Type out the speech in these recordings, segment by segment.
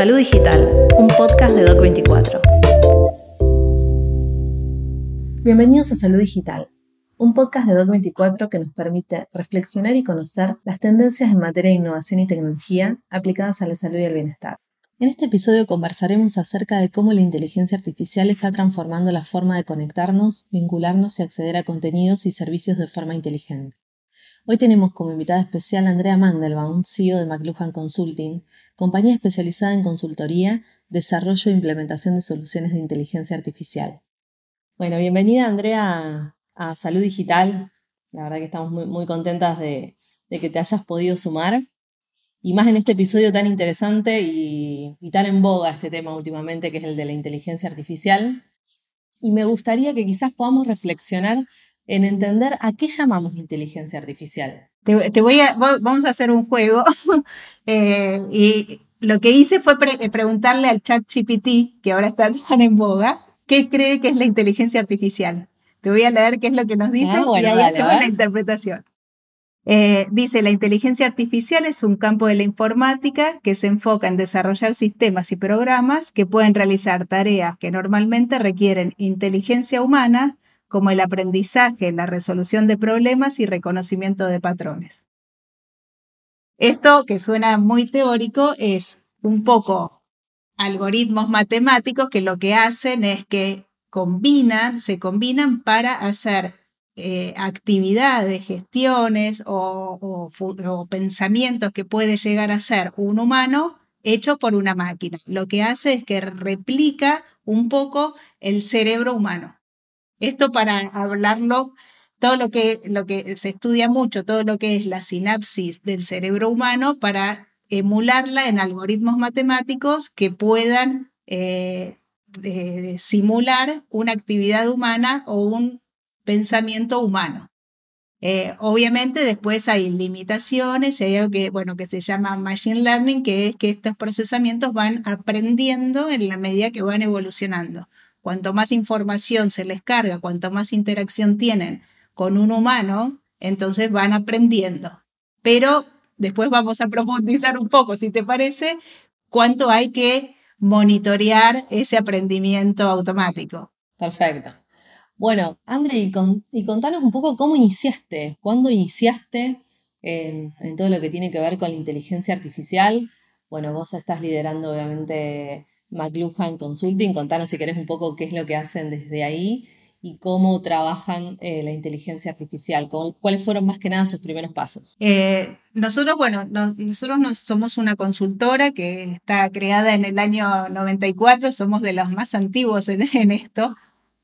Salud Digital, un podcast de Doc24. Bienvenidos a Salud Digital, un podcast de Doc24 que nos permite reflexionar y conocer las tendencias en materia de innovación y tecnología aplicadas a la salud y el bienestar. En este episodio conversaremos acerca de cómo la inteligencia artificial está transformando la forma de conectarnos, vincularnos y acceder a contenidos y servicios de forma inteligente. Hoy tenemos como invitada especial a Andrea Mandelbaum, CEO de McLuhan Consulting, compañía especializada en consultoría, desarrollo e implementación de soluciones de inteligencia artificial. Bueno, bienvenida Andrea a Salud Digital. La verdad que estamos muy, contentas de, que te hayas podido sumar. Y más en este episodio tan interesante y, y tan en boga este tema últimamente, que es el de la inteligencia artificial. Y me gustaría que quizás podamos reflexionar en entender a qué llamamos inteligencia artificial. Te, voy a, vamos a hacer un juego eh, y lo que hice fue eh, preguntarle al chat GPT, que ahora está tan en boga, ¿qué cree que es la inteligencia artificial? Te voy a leer qué es lo que nos dice ah, y ahí hacemos la interpretación. Eh, dice, la inteligencia artificial es un campo de la informática que se enfoca en desarrollar sistemas y programas que pueden realizar tareas que normalmente requieren inteligencia humana como el aprendizaje, la resolución de problemas y reconocimiento de patrones. Esto, que suena muy teórico, es un poco algoritmos matemáticos que lo que hacen es que combinan, se combinan para hacer eh, actividades, gestiones o, o, pensamientos que puede llegar a ser un humano hecho por una máquina. Lo que hace es que replica un poco el cerebro humano. Esto para hablarlo, todo lo que, lo que se estudia mucho, todo lo que es la sinapsis del cerebro humano para emularla en algoritmos matemáticos que puedan eh, simular una actividad humana o un pensamiento humano. Eh, obviamente después hay limitaciones, hay algo que, bueno, que se llama machine learning, que es que estos procesamientos van aprendiendo en la medida que van evolucionando. Cuanto más información se les carga, cuanto más interacción tienen con un humano, entonces van aprendiendo. Pero después vamos a profundizar un poco, si te parece, cuánto hay que monitorear ese aprendimiento automático. Perfecto. Bueno, André, y, contanos un poco cómo iniciaste, cuándo iniciaste en, en todo lo que tiene que ver con la inteligencia artificial. Bueno, vos estás liderando obviamente McLuhan Consulting. Contanos si querés un poco qué es lo que hacen desde ahí y cómo trabajan eh, la inteligencia artificial, cuáles fueron más que nada sus primeros pasos. Eh, nosotros, bueno, nosotros somos una consultora que está creada en el año 94, somos de los más antiguos en, esto.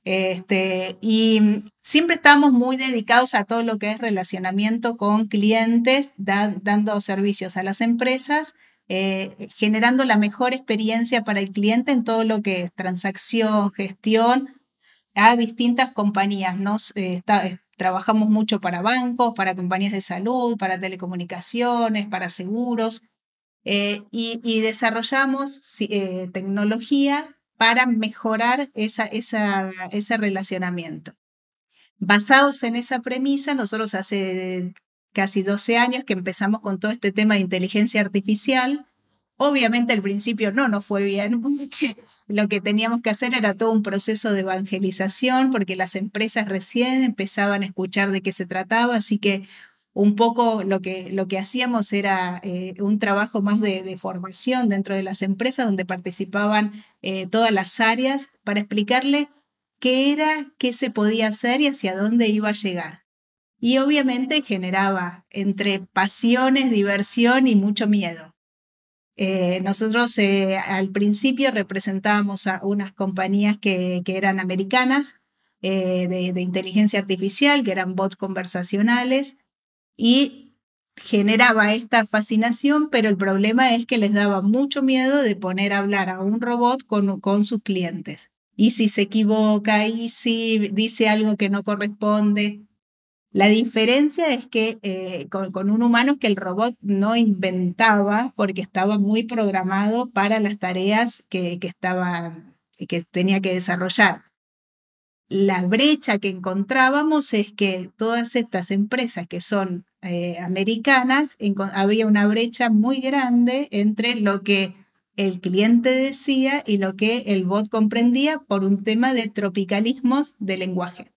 Este, y siempre estamos muy dedicados a todo lo que es relacionamiento con clientes, dando servicios a las empresas eh, generando la mejor experiencia para el cliente en todo lo que es transacción, gestión a distintas compañías. Nos, eh, eh, trabajamos mucho para bancos, para compañías de salud, para telecomunicaciones, para seguros y, desarrollamos tecnología para mejorar esa, ese relacionamiento. Basados en esa premisa, nosotros hace casi 12 años que empezamos con todo este tema de inteligencia artificial. Obviamente al principio no nos fue bien, porque lo que teníamos que hacer era todo un proceso de evangelización, porque las empresas recién empezaban a escuchar de qué se trataba, así que un poco lo que, lo que hacíamos era eh, un trabajo más de, formación dentro de las empresas, donde participaban eh, todas las áreas para explicarle qué era, qué se podía hacer y hacia dónde iba a llegar y obviamente generaba entre pasiones, diversión y mucho miedo. Eh, nosotros eh, al principio representábamos a unas compañías que, eran americanas eh, de, inteligencia artificial, que eran bots conversacionales, y generaba esta fascinación, pero el problema es que les daba mucho miedo de poner a hablar a un robot con, con sus clientes. Y si se equivoca, y si dice algo que no corresponde, la diferencia es que eh, con, un humano es que el robot no inventaba porque estaba muy programado para las tareas que, que, que tenía que desarrollar. La brecha que encontrábamos es que todas estas empresas que son eh, americanas, había una brecha muy grande entre lo que el cliente decía y lo que el bot comprendía por un tema de tropicalismos de lenguaje.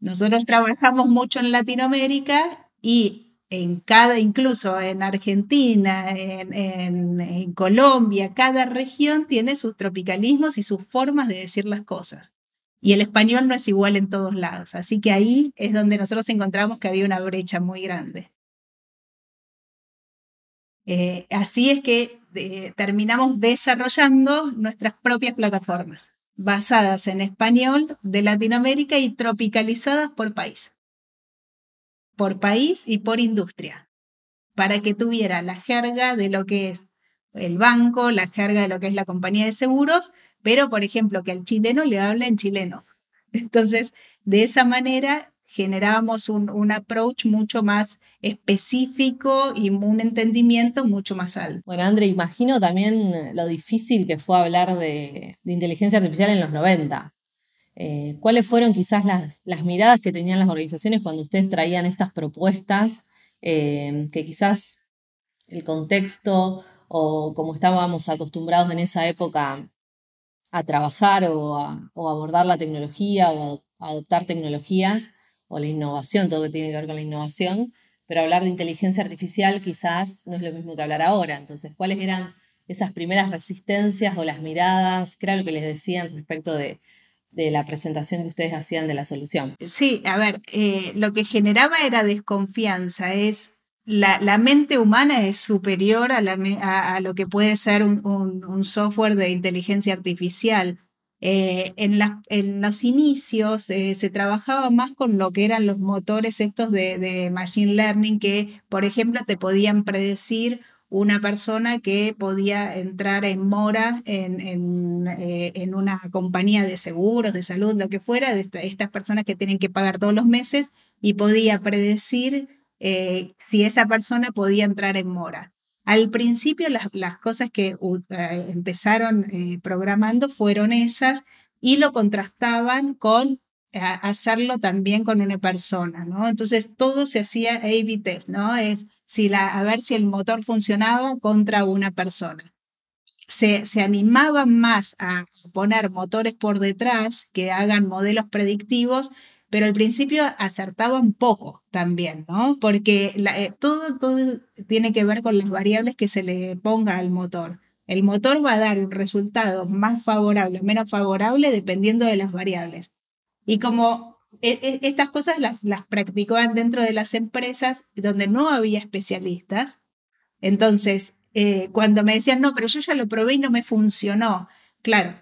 Nosotros trabajamos mucho en Latinoamérica y en cada, incluso en Argentina, en, Colombia, cada región tiene sus tropicalismos y sus formas de decir las cosas. Y el español no es igual en todos lados. Así que ahí es donde nosotros encontramos que había una brecha muy grande. Eh, así es que eh, terminamos desarrollando nuestras propias plataformas, basadas en español de Latinoamérica y tropicalizadas por país. Por país y por industria, para que tuviera la jerga de lo que es el banco, la jerga de lo que es la compañía de seguros, pero por ejemplo que al chileno le hablen chilenos. Entonces, de esa manera generábamos un, approach mucho más específico y un entendimiento mucho más alto. Bueno, André, imagino también lo difícil que fue hablar de, inteligencia artificial en los 90. Eh, ¿Cuáles fueron quizás las, miradas que tenían las organizaciones cuando ustedes traían estas propuestas eh, que quizás el contexto o como estábamos acostumbrados en esa época a trabajar o a, abordar la tecnología o a adoptar tecnologías, o la innovación, todo lo que tiene que ver con la innovación, pero hablar de inteligencia artificial quizás no es lo mismo que hablar ahora. Entonces, ¿cuáles eran esas primeras resistencias o las miradas? ¿Qué era lo que les decían respecto de, la presentación que ustedes hacían de la solución? Sí, a ver, eh, lo que generaba era desconfianza, es la, mente humana es superior a, a, lo que puede ser un, software de inteligencia artificial. Eh, en, los inicios eh, se trabajaba más con lo que eran los motores estos de, Machine Learning que, por ejemplo, te podían predecir una persona que podía entrar en mora en, en, eh, en una compañía de seguros, de salud, lo que fuera, de estas personas que tienen que pagar todos los meses y podía predecir si esa persona podía entrar en mora. Al principio las, cosas que eh, empezaron eh, programando fueron esas y lo contrastaban con eh, hacerlo también con una persona, ¿no? Entonces todo se hacía A-B test, ¿no? Es si la, a ver si el motor funcionaba contra una persona. Se, se animaban más a poner motores por detrás que hagan modelos predictivos pero al principio acertaba un poco también, ¿no? Porque eh, todo, todo tiene que ver con las variables que se le ponga al motor. El motor va a dar un resultado más favorable o menos favorable dependiendo de las variables. Y como e, e, estas cosas las, las practicaban dentro de las empresas donde no había especialistas, entonces eh, cuando me decían, no, pero yo ya lo probé y no me funcionó, claro,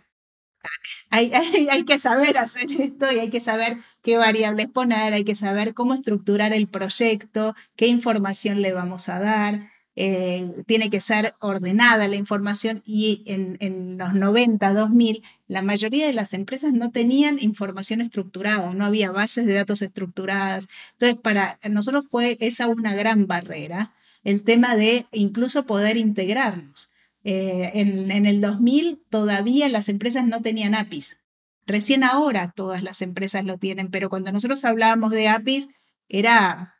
hay, que saber hacer esto y hay que saber qué variables poner, hay que saber cómo estructurar el proyecto, qué información le vamos a dar. Eh, tiene que ser ordenada la información y en, en, los 90, 2000, la mayoría de las empresas no tenían información estructurada, no había bases de datos estructuradas. Entonces, para nosotros fue esa una gran barrera, el tema de incluso poder integrarnos. Eh, en, el 2000 todavía las empresas no tenían APIs. Recién ahora todas las empresas lo tienen, pero cuando nosotros hablábamos de APIs era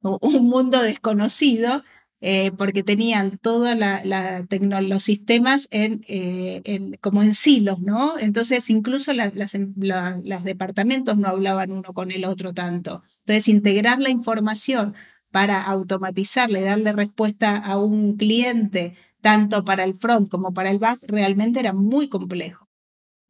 un mundo desconocido eh, porque tenían todos los sistemas eh, como en silos, ¿no? Entonces incluso las, los departamentos no hablaban uno con el otro tanto. Entonces integrar la información para automatizarle, darle respuesta a un cliente tanto para el front como para el back, realmente era muy complejo.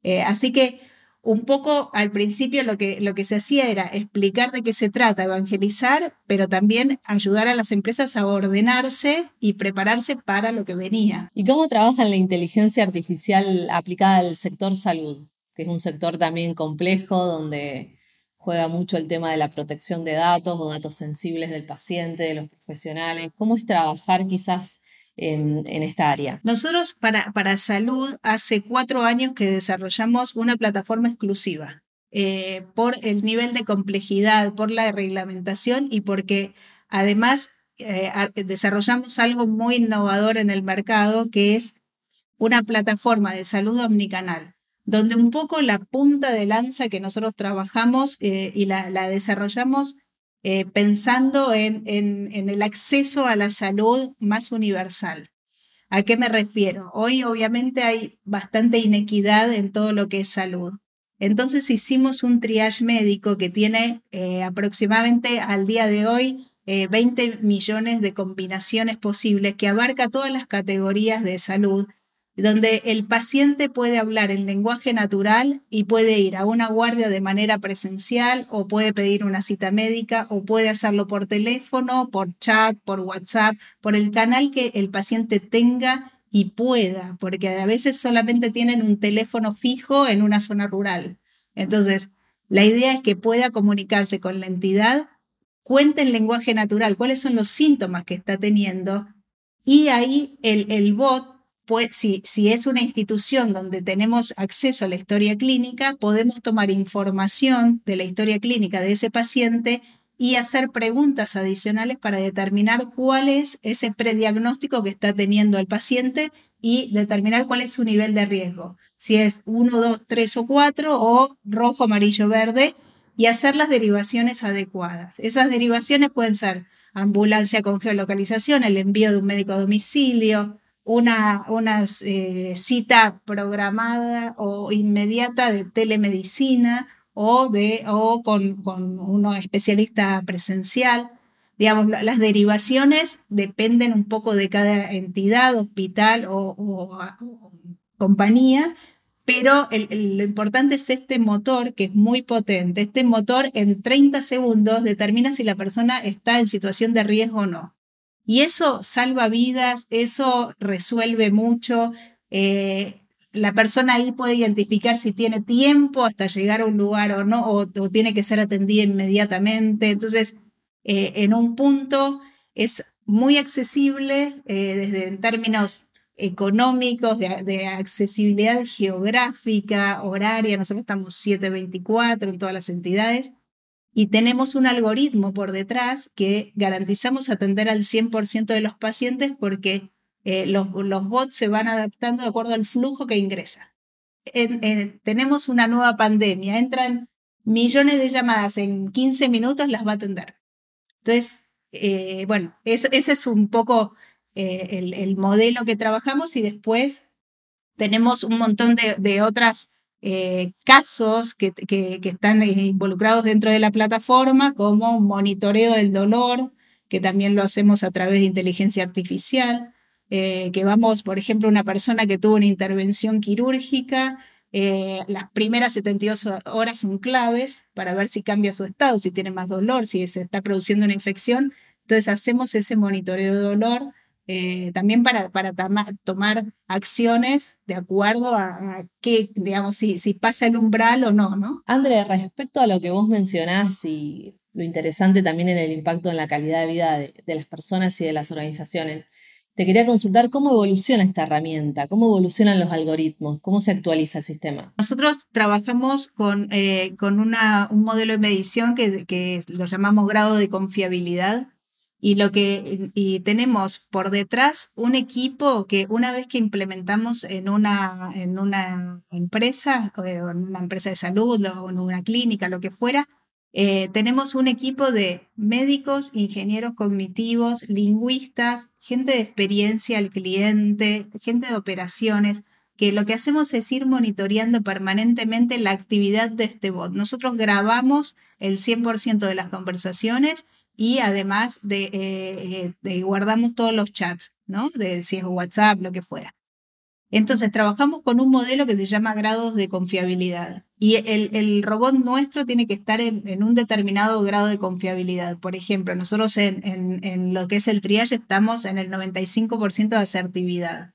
Eh, así que un poco al principio lo que, lo que se hacía era explicar de qué se trata, evangelizar, pero también ayudar a las empresas a ordenarse y prepararse para lo que venía. ¿Y cómo trabaja la inteligencia artificial aplicada al sector salud? Que es un sector también complejo donde juega mucho el tema de la protección de datos o datos sensibles del paciente, de los profesionales. ¿Cómo es trabajar quizás en, esta área. Nosotros para, para salud hace cuatro años que desarrollamos una plataforma exclusiva eh, por el nivel de complejidad, por la reglamentación y porque además eh, desarrollamos algo muy innovador en el mercado que es una plataforma de salud omnicanal donde un poco la punta de lanza que nosotros trabajamos eh, y la, la desarrollamos eh, pensando en, el acceso a la salud más universal. ¿A qué me refiero? Hoy obviamente hay bastante inequidad en todo lo que es salud. Entonces hicimos un triage médico que tiene eh, aproximadamente al día de hoy 20 eh, millones de combinaciones posibles que abarca todas las categorías de salud donde el paciente puede hablar en lenguaje natural y puede ir a una guardia de manera presencial o puede pedir una cita médica o puede hacerlo por teléfono, por chat, por WhatsApp, por el canal que el paciente tenga y pueda, porque a veces solamente tienen un teléfono fijo en una zona rural. Entonces, la idea es que pueda comunicarse con la entidad, cuente en lenguaje natural cuáles son los síntomas que está teniendo y ahí el, el bot si, es una institución donde tenemos acceso a la historia clínica, podemos tomar información de la historia clínica de ese paciente y hacer preguntas adicionales para determinar cuál es ese prediagnóstico que está teniendo el paciente y determinar cuál es su nivel de riesgo, si es 1, 2, 3 o 4 o rojo, amarillo, verde, y hacer las derivaciones adecuadas. Esas derivaciones pueden ser ambulancia con geolocalización, el envío de un médico a domicilio, una, eh, cita programada o inmediata de telemedicina o, de, o con, con un especialista presencial. Digamos, las derivaciones dependen un poco de cada entidad, hospital o, compañía, pero lo importante es este motor que es muy potente. Este motor en 30 segundos determina si la persona está en situación de riesgo o no. Y eso salva vidas, eso resuelve mucho. Eh, la persona ahí puede identificar si tiene tiempo hasta llegar a un lugar o no, o, tiene que ser atendida inmediatamente. Entonces, eh, en un punto es muy accesible eh, desde en términos económicos, de, de, accesibilidad geográfica, horaria. Nosotros estamos 724 en todas las entidades y tenemos un algoritmo por detrás que garantizamos atender al 100% de los pacientes porque eh, los, los, bots se van adaptando de acuerdo al flujo que ingresa. tenemos una nueva pandemia, entran millones de llamadas en 15 minutos, las va a atender. Entonces, eh, bueno, ese es un poco eh, el, el, modelo que trabajamos y después tenemos un montón de, de otras eh, casos que, que, están eh, involucrados dentro de la plataforma, como monitoreo del dolor, que también lo hacemos a través de inteligencia artificial, eh, que vamos, por ejemplo, una persona que tuvo una intervención quirúrgica, las primeras 72 horas son claves para ver si cambia su estado, si tiene más dolor, si se está produciendo una infección. Entonces hacemos ese monitoreo de dolor eh, también para, para tomar acciones de acuerdo a, qué, digamos, si, si pasa el umbral o no, ¿no? André, respecto a lo que vos mencionás y lo interesante también en el impacto en la calidad de vida de, las personas y de las organizaciones, te quería consultar cómo evoluciona esta herramienta, cómo evolucionan los algoritmos, cómo se actualiza el sistema. Nosotros trabajamos con, eh, con una, un modelo de medición que, que lo llamamos grado de confiabilidad y lo que y tenemos por detrás un equipo que una vez que implementamos en una, en una empresa, en una empresa de salud o en una clínica, lo que fuera, eh, tenemos un equipo de médicos, ingenieros cognitivos, lingüistas, gente de experiencia al cliente, gente de operaciones, que lo que hacemos es ir monitoreando permanentemente la actividad de este bot. Nosotros grabamos el 100% de las conversaciones y además eh, de, guardamos todos los chats, ¿no? De si es WhatsApp, lo que fuera. Entonces, trabajamos con un modelo que se llama grados de confiabilidad. Y el, robot nuestro tiene que estar en, un determinado grado de confiabilidad. Por ejemplo, nosotros en, en lo que es el triage estamos en el 95% de asertividad.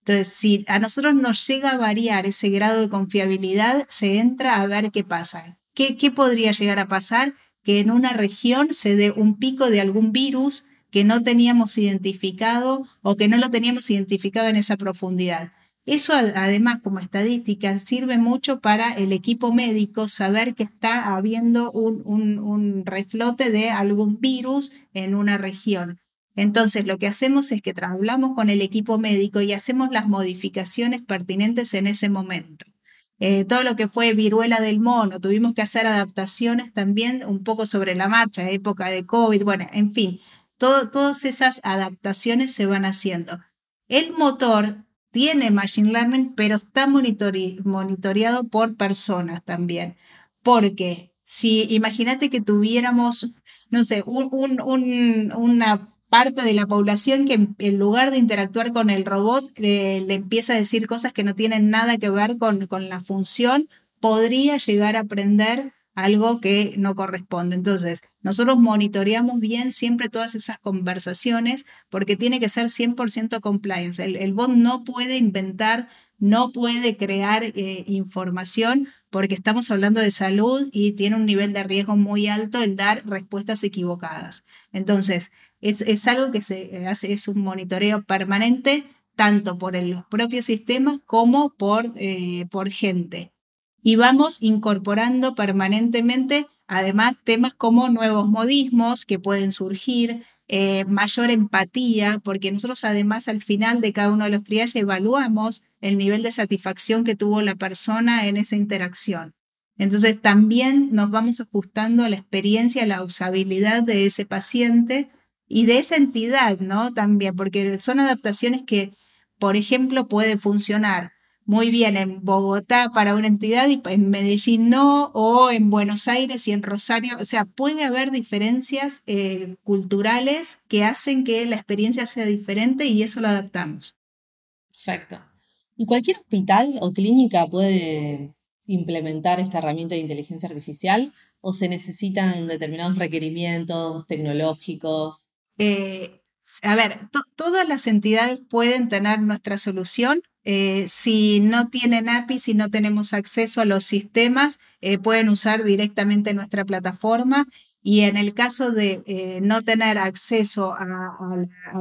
Entonces, si a nosotros nos llega a variar ese grado de confiabilidad, se entra a ver qué pasa. ¿Qué, qué podría llegar a pasar? Que en una región se dé un pico de algún virus que no teníamos identificado o que no lo teníamos identificado en esa profundidad. Eso además como estadística sirve mucho para el equipo médico saber que está habiendo un, un, reflote de algún virus en una región. Entonces lo que hacemos es que hablamos con el equipo médico y hacemos las modificaciones pertinentes en ese momento. Eh, todo lo que fue viruela del mono, tuvimos que hacer adaptaciones también un poco sobre la marcha, época de COVID, bueno, en fin, todas esas adaptaciones se van haciendo. El motor tiene Machine Learning, pero está monitoreado por personas también. Porque si imagínate que tuviéramos, no sé, una parte de la población que en, lugar de interactuar con el robot le empieza a decir cosas que no tienen nada que ver con, con la función, podría llegar a aprender algo que no corresponde. Entonces, nosotros monitoreamos bien siempre todas esas conversaciones porque tiene que ser 100% compliance. El, bot no puede inventar, no puede crear eh, información porque estamos hablando de salud y tiene un nivel de riesgo muy alto el dar respuestas equivocadas. Entonces, es, algo que se hace, es un monitoreo permanente tanto por los propios sistemas como por, eh, por gente y vamos incorporando permanentemente además temas como nuevos modismos que pueden surgir, eh, mayor empatía, porque nosotros además al final de cada uno de los triajes evaluamos el nivel de satisfacción que tuvo la persona en esa interacción. Entonces también nos vamos ajustando a la experiencia, a la usabilidad de ese paciente y de esa entidad, ¿no? También, porque son adaptaciones que, por ejemplo, pueden funcionar muy bien en Bogotá para una entidad y en Medellín no, o en Buenos Aires y en Rosario. O sea, puede haber diferencias eh, culturales que hacen que la experiencia sea diferente y eso lo adaptamos. Perfecto. ¿Y cualquier hospital o clínica puede implementar esta herramienta de inteligencia artificial o se necesitan determinados requerimientos tecnológicos? Eh, a ver, todas las entidades pueden tener nuestra solución eh, si no tienen API, si no tenemos acceso a los sistemas, eh, pueden usar directamente nuestra plataforma. Y en el caso de eh, no tener acceso a,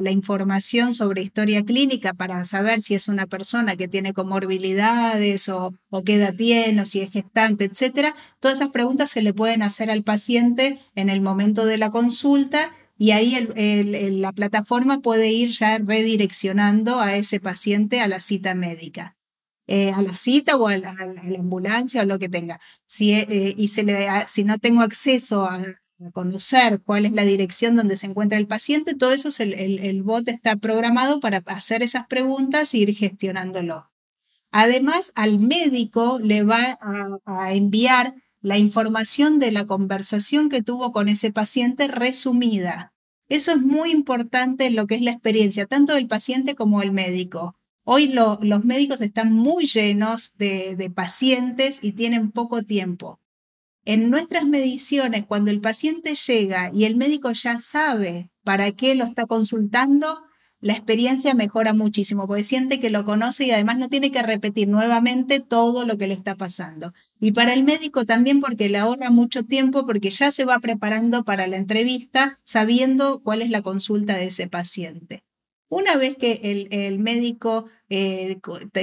la, información sobre historia clínica para saber si es una persona que tiene comorbilidades o, o qué tiene o si es gestante, etcétera, todas esas preguntas se le pueden hacer al paciente en el momento de la consulta y ahí la plataforma puede ir ya redireccionando a ese paciente a la cita médica. Eh, a la cita o a la, ambulancia o lo que tenga. Si, eh, y se le, si no tengo acceso a, conocer cuál es la dirección donde se encuentra el paciente, todo eso el, el, bot está programado para hacer esas preguntas e ir gestionándolo. Además, al médico le va a enviar la información de la conversación que tuvo con ese paciente resumida. Eso es muy importante en lo que es la experiencia, tanto del paciente como del médico. Hoy los médicos están muy llenos de, de pacientes y tienen poco tiempo. En nuestras mediciones, cuando el paciente llega y el médico ya sabe para qué lo está consultando, la experiencia mejora muchísimo, porque siente que lo conoce y además no tiene que repetir nuevamente todo lo que le está pasando. Y para el médico también porque le ahorra mucho tiempo, porque ya se va preparando para la entrevista sabiendo cuál es la consulta de ese paciente. Una vez que el, médico eh,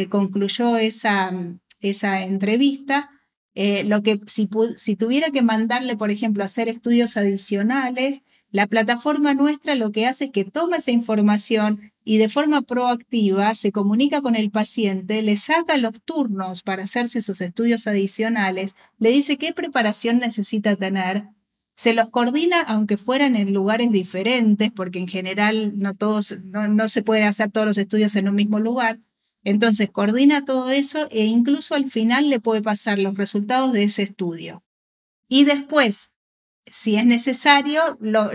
concluyó esa, esa entrevista, eh, lo que si, si tuviera que mandarle, por ejemplo, hacer estudios adicionales, la plataforma nuestra lo que hace es que toma esa información y de forma proactiva se comunica con el paciente, le saca los turnos para hacerse sus estudios adicionales, le dice qué preparación necesita tener, se los coordina aunque fueran en lugares diferentes, porque en general no, todos, no, se puede hacer todos los estudios en un mismo lugar. Entonces coordina todo eso e incluso al final le puede pasar los resultados de ese estudio. Y después, si es necesario, lo,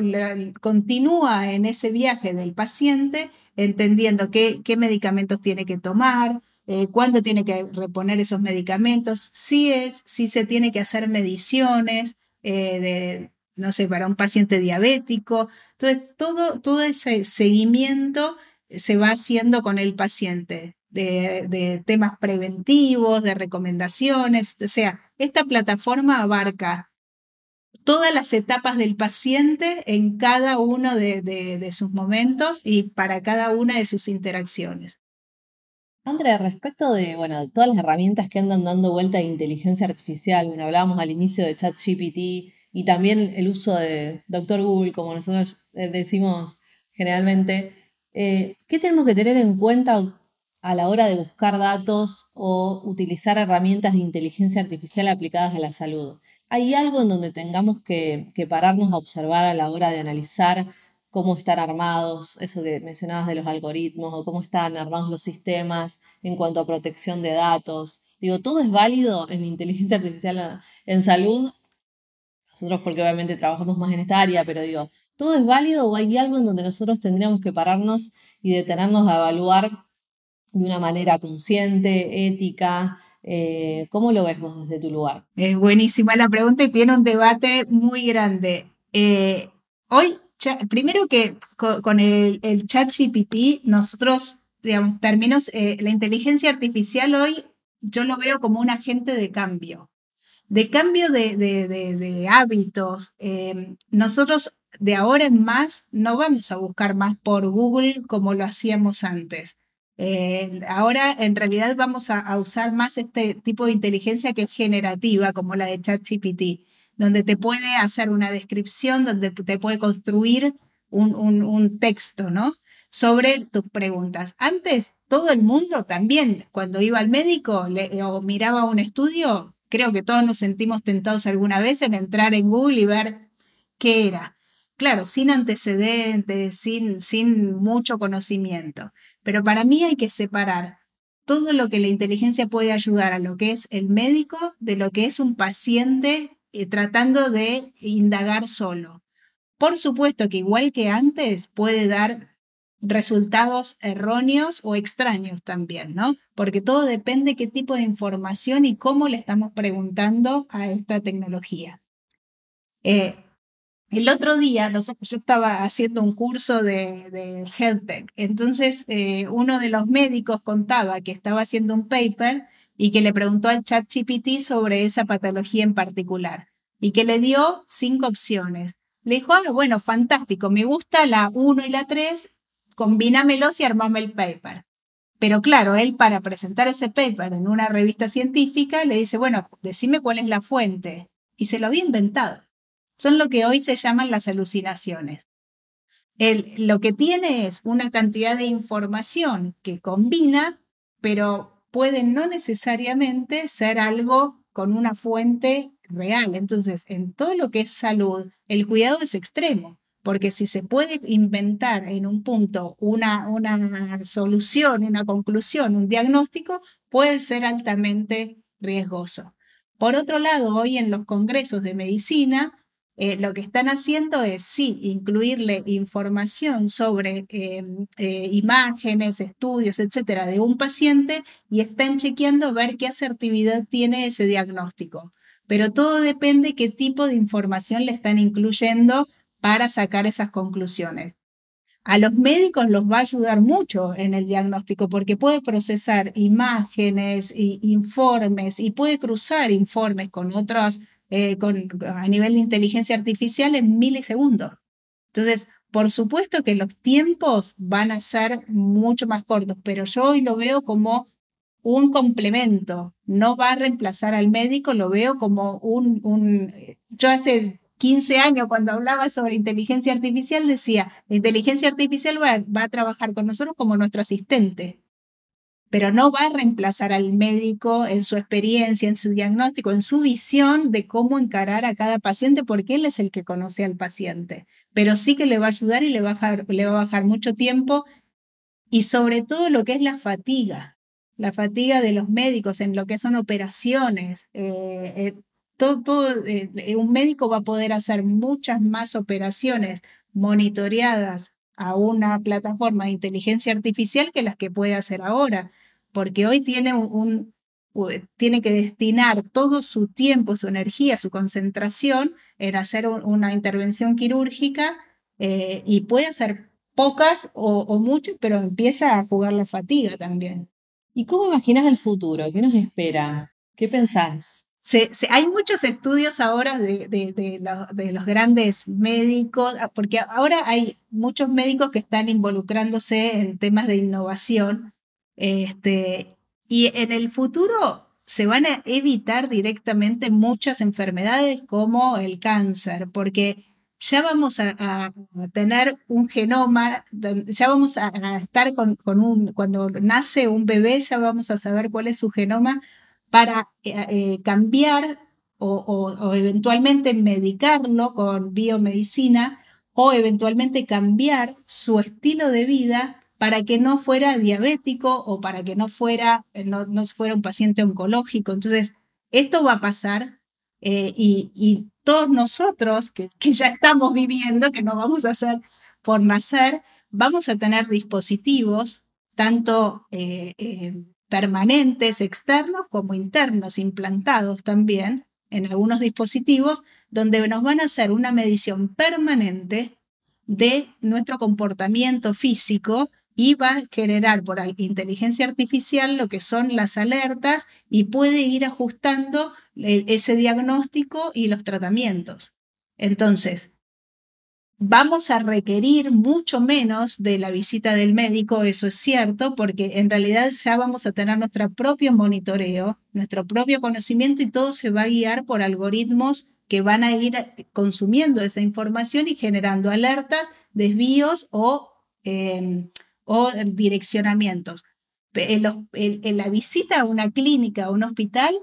continúa en ese viaje del paciente entendiendo qué, qué medicamentos tiene que tomar, eh, cuándo tiene que reponer esos medicamentos, si es, si se tiene que hacer mediciones eh, de, no sé, para un paciente diabético. Entonces, todo, todo ese seguimiento se va haciendo con el paciente. De, de temas preventivos, de recomendaciones. O sea, esta plataforma abarca todas las etapas del paciente en cada uno de, sus momentos y para cada una de sus interacciones. Andrea, respecto de bueno, todas las herramientas que andan dando vuelta de inteligencia artificial, hablábamos al inicio de ChatGPT y también el uso de Doctor Google, como nosotros eh, decimos generalmente, eh, ¿qué tenemos que tener en cuenta a la hora de buscar datos o utilizar herramientas de inteligencia artificial aplicadas a la salud? ¿Hay algo en donde tengamos que, pararnos a observar a la hora de analizar cómo están armados, eso que mencionabas de los algoritmos, o cómo están armados los sistemas en cuanto a protección de datos. Digo, todo es válido en inteligencia artificial en salud. Nosotros porque obviamente trabajamos más en esta área, pero digo, ¿todo es válido o hay algo en donde nosotros tendríamos que pararnos y detenernos a evaluar de una manera consciente, ética? Eh, ¿Cómo lo ves desde tu lugar? Es buenísima la pregunta y tiene un debate muy grande. Eh, hoy, primero que con, el, chat GPT, nosotros, digamos, términos, eh, la inteligencia artificial hoy yo lo veo como un agente de cambio, de cambio de, hábitos. nosotros de ahora en más no vamos a buscar más por Google como lo hacíamos antes. Eh, ahora en realidad vamos a, usar más este tipo de inteligencia que es generativa, como la de ChatGPT, donde te puede hacer una descripción, donde te puede construir un, texto, ¿no? Sobre tus preguntas. Antes, todo el mundo también, cuando iba al médico o miraba un estudio, creo que todos nos sentimos tentados alguna vez en entrar en Google y ver qué era. Claro, sin antecedentes, sin, sin mucho conocimiento. Pero para mí hay que separar todo lo que la inteligencia puede ayudar a lo que es el médico de lo que es un paciente eh, tratando de indagar solo. Por supuesto que igual que antes puede dar resultados erróneos o extraños también, ¿no? Porque todo depende qué tipo de información y cómo le estamos preguntando a esta tecnología. Eh, el otro día, yo estaba haciendo un curso de, de Health Tech, entonces eh, uno de los médicos contaba que estaba haciendo un paper y que le preguntó al chat GPT sobre esa patología en particular y que le dio cinco opciones. Le dijo, ah, bueno, fantástico, me gusta la 1 y la 3, combínamelos y armame el paper. Pero claro, él para presentar ese paper en una revista científica le dice, bueno, decime cuál es la fuente. Y se lo había inventado son lo que hoy se llaman las alucinaciones. lo que tiene es una cantidad de información que combina, pero puede no necesariamente ser algo con una fuente real. Entonces, en todo lo que es salud, el cuidado es extremo, porque si se puede inventar en un punto una, una solución, una conclusión, un diagnóstico, puede ser altamente riesgoso. Por otro lado, hoy en los congresos de medicina eh, lo que están haciendo es, sí, incluirle información sobre em, eh, imágenes, estudios, etcétera, de un paciente y están chequeando ver qué asertividad tiene ese diagnóstico. Pero todo depende qué tipo de información le están incluyendo para sacar esas conclusiones. A los médicos los va a ayudar mucho en el diagnóstico porque puede procesar imágenes informes y puede cruzar informes con otras eh, con, a nivel de inteligencia artificial en milisegundos. Entonces, por supuesto que los tiempos van a ser mucho más cortos, pero yo hoy lo veo como un complemento, no va a reemplazar al médico, lo veo como un, un yo hace 15 años cuando hablaba sobre inteligencia artificial decía, la inteligencia artificial va a trabajar con nosotros como nuestro asistente, pero no va a reemplazar al médico en su experiencia, en su diagnóstico, en su visión de cómo encarar a cada paciente, porque él es el que conoce al paciente. Pero sí que le va a ayudar y le va a bajar, le va a bajar mucho tiempo y sobre todo lo que es la fatiga, la fatiga de los médicos en lo que son operaciones. Eh, eh, todo, eh, un médico va a poder hacer muchas más operaciones monitoreadas a una plataforma de inteligencia artificial que las que puede hacer ahora porque hoy tiene, un, tiene que destinar todo su tiempo, su energía, su concentración en hacer una intervención quirúrgica eh, y puede hacer pocas o, muchas, pero empieza a jugar la fatiga también. ¿Y cómo imaginas el futuro? ¿Qué nos espera? ¿Qué pensás? hay muchos estudios ahora de, de, los grandes médicos, ah, porque ahora hay muchos médicos que están involucrándose en temas de innovación este, y en el futuro se van a evitar directamente muchas enfermedades como el cáncer, porque ya vamos a, tener un genoma, ya vamos a, estar con, un, cuando nace un bebé, ya vamos a saber cuál es su genoma para eh, eh, cambiar o, o, eventualmente medicarlo con biomedicina o eventualmente cambiar su estilo de vida para que no fuera diabético o para que no fuera, no, fuera un paciente oncológico. Entonces, esto va a pasar eh, y, todos nosotros que, ya estamos viviendo, que no vamos a hacer por nacer, vamos a tener dispositivos, tanto eh, eh, permanentes, externos, como internos, implantados también en algunos dispositivos, donde nos van a hacer una medición permanente de nuestro comportamiento físico y va a generar por inteligencia artificial lo que son las alertas y puede ir ajustando ese diagnóstico y los tratamientos. Entonces, vamos a requerir mucho menos de la visita del médico, eso es cierto, porque en realidad ya vamos a tener nuestro propio monitoreo, nuestro propio conocimiento y todo se va a guiar por algoritmos que van a ir consumiendo esa información y generando alertas, desvíos o, em, o direccionamientos. En, la visita a una clínica o un hospital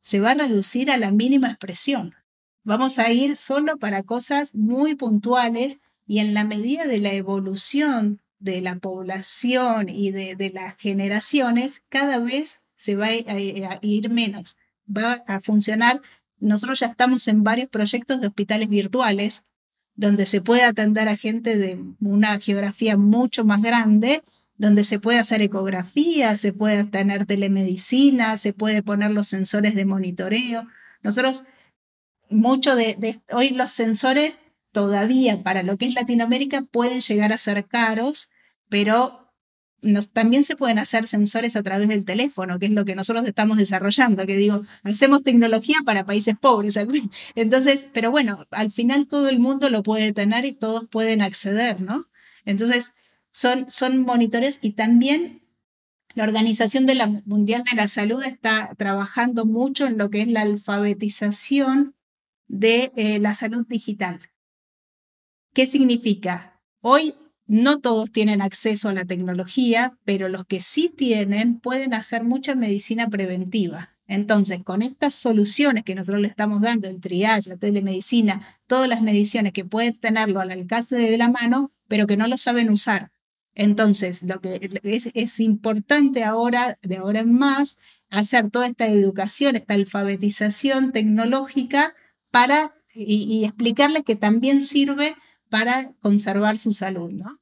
se va a reducir a la mínima expresión. Vamos a ir solo para cosas muy puntuales y en la medida de la evolución de la población y de, las generaciones, cada vez se va a, ir menos. Va a funcionar. Nosotros ya estamos en varios proyectos de hospitales virtuales donde se puede atender a gente de una geografía mucho más grande, donde se puede hacer ecografía, se puede tener telemedicina, se puede poner los sensores de monitoreo. Nosotros mucho de, hoy los sensores todavía para lo que es Latinoamérica pueden llegar a ser caros, pero también se pueden hacer sensores a través del teléfono, que es lo que nosotros estamos desarrollando, que digo, hacemos tecnología para países pobres. Entonces, pero bueno, al final todo el mundo lo puede tener y todos pueden acceder, ¿no? Entonces, son, son monitores y también la Organización Mundial de la Salud está trabajando mucho en lo que es la alfabetización de eh, la salud digital. ¿Qué significa? Hoy no todos tienen acceso a la tecnología, pero los que sí tienen pueden hacer mucha medicina preventiva. Entonces, con estas soluciones que nosotros le estamos dando, el triage, la telemedicina, todas las mediciones que pueden tenerlo al alcance de la mano, pero que no lo saben usar. Entonces, lo que es, importante ahora, de ahora en más, hacer toda esta educación, esta alfabetización tecnológica para, y, explicarles que también sirve para conservar su salud, ¿no?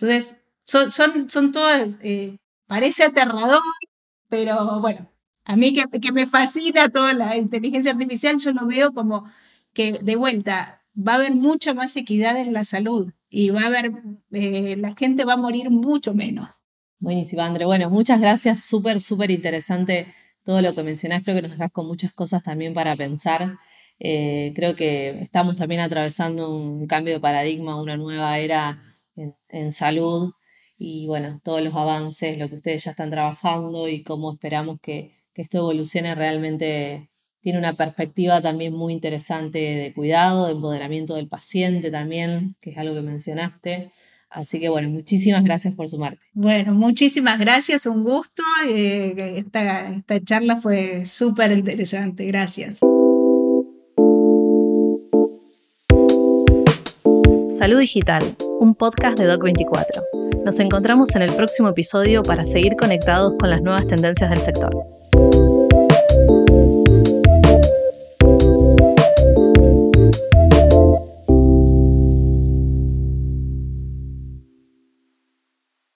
Entonces, son, son, son todas, eh, parece aterrador, pero bueno, a mí que, que, me fascina toda la inteligencia artificial, yo lo veo como que de vuelta va a haber mucha más equidad en la salud y va a haber, eh, la gente va a morir mucho menos. Buenísimo, André. Bueno, muchas gracias, súper, súper interesante todo lo que mencionás, creo que nos dejas con muchas cosas también para pensar. Eh, creo que estamos también atravesando un cambio de paradigma, una nueva era en, salud y bueno, todos los avances, lo que ustedes ya están trabajando y cómo esperamos que, esto evolucione realmente tiene una perspectiva también muy interesante de cuidado, de empoderamiento del paciente también, que es algo que mencionaste. Así que bueno, muchísimas gracias por sumarte. Bueno, muchísimas gracias, un gusto. Eh, esta, esta charla fue súper interesante, gracias. Salud Digital, un podcast de Doc24. Nos encontramos en el próximo episodio para seguir conectados con las nuevas tendencias del sector.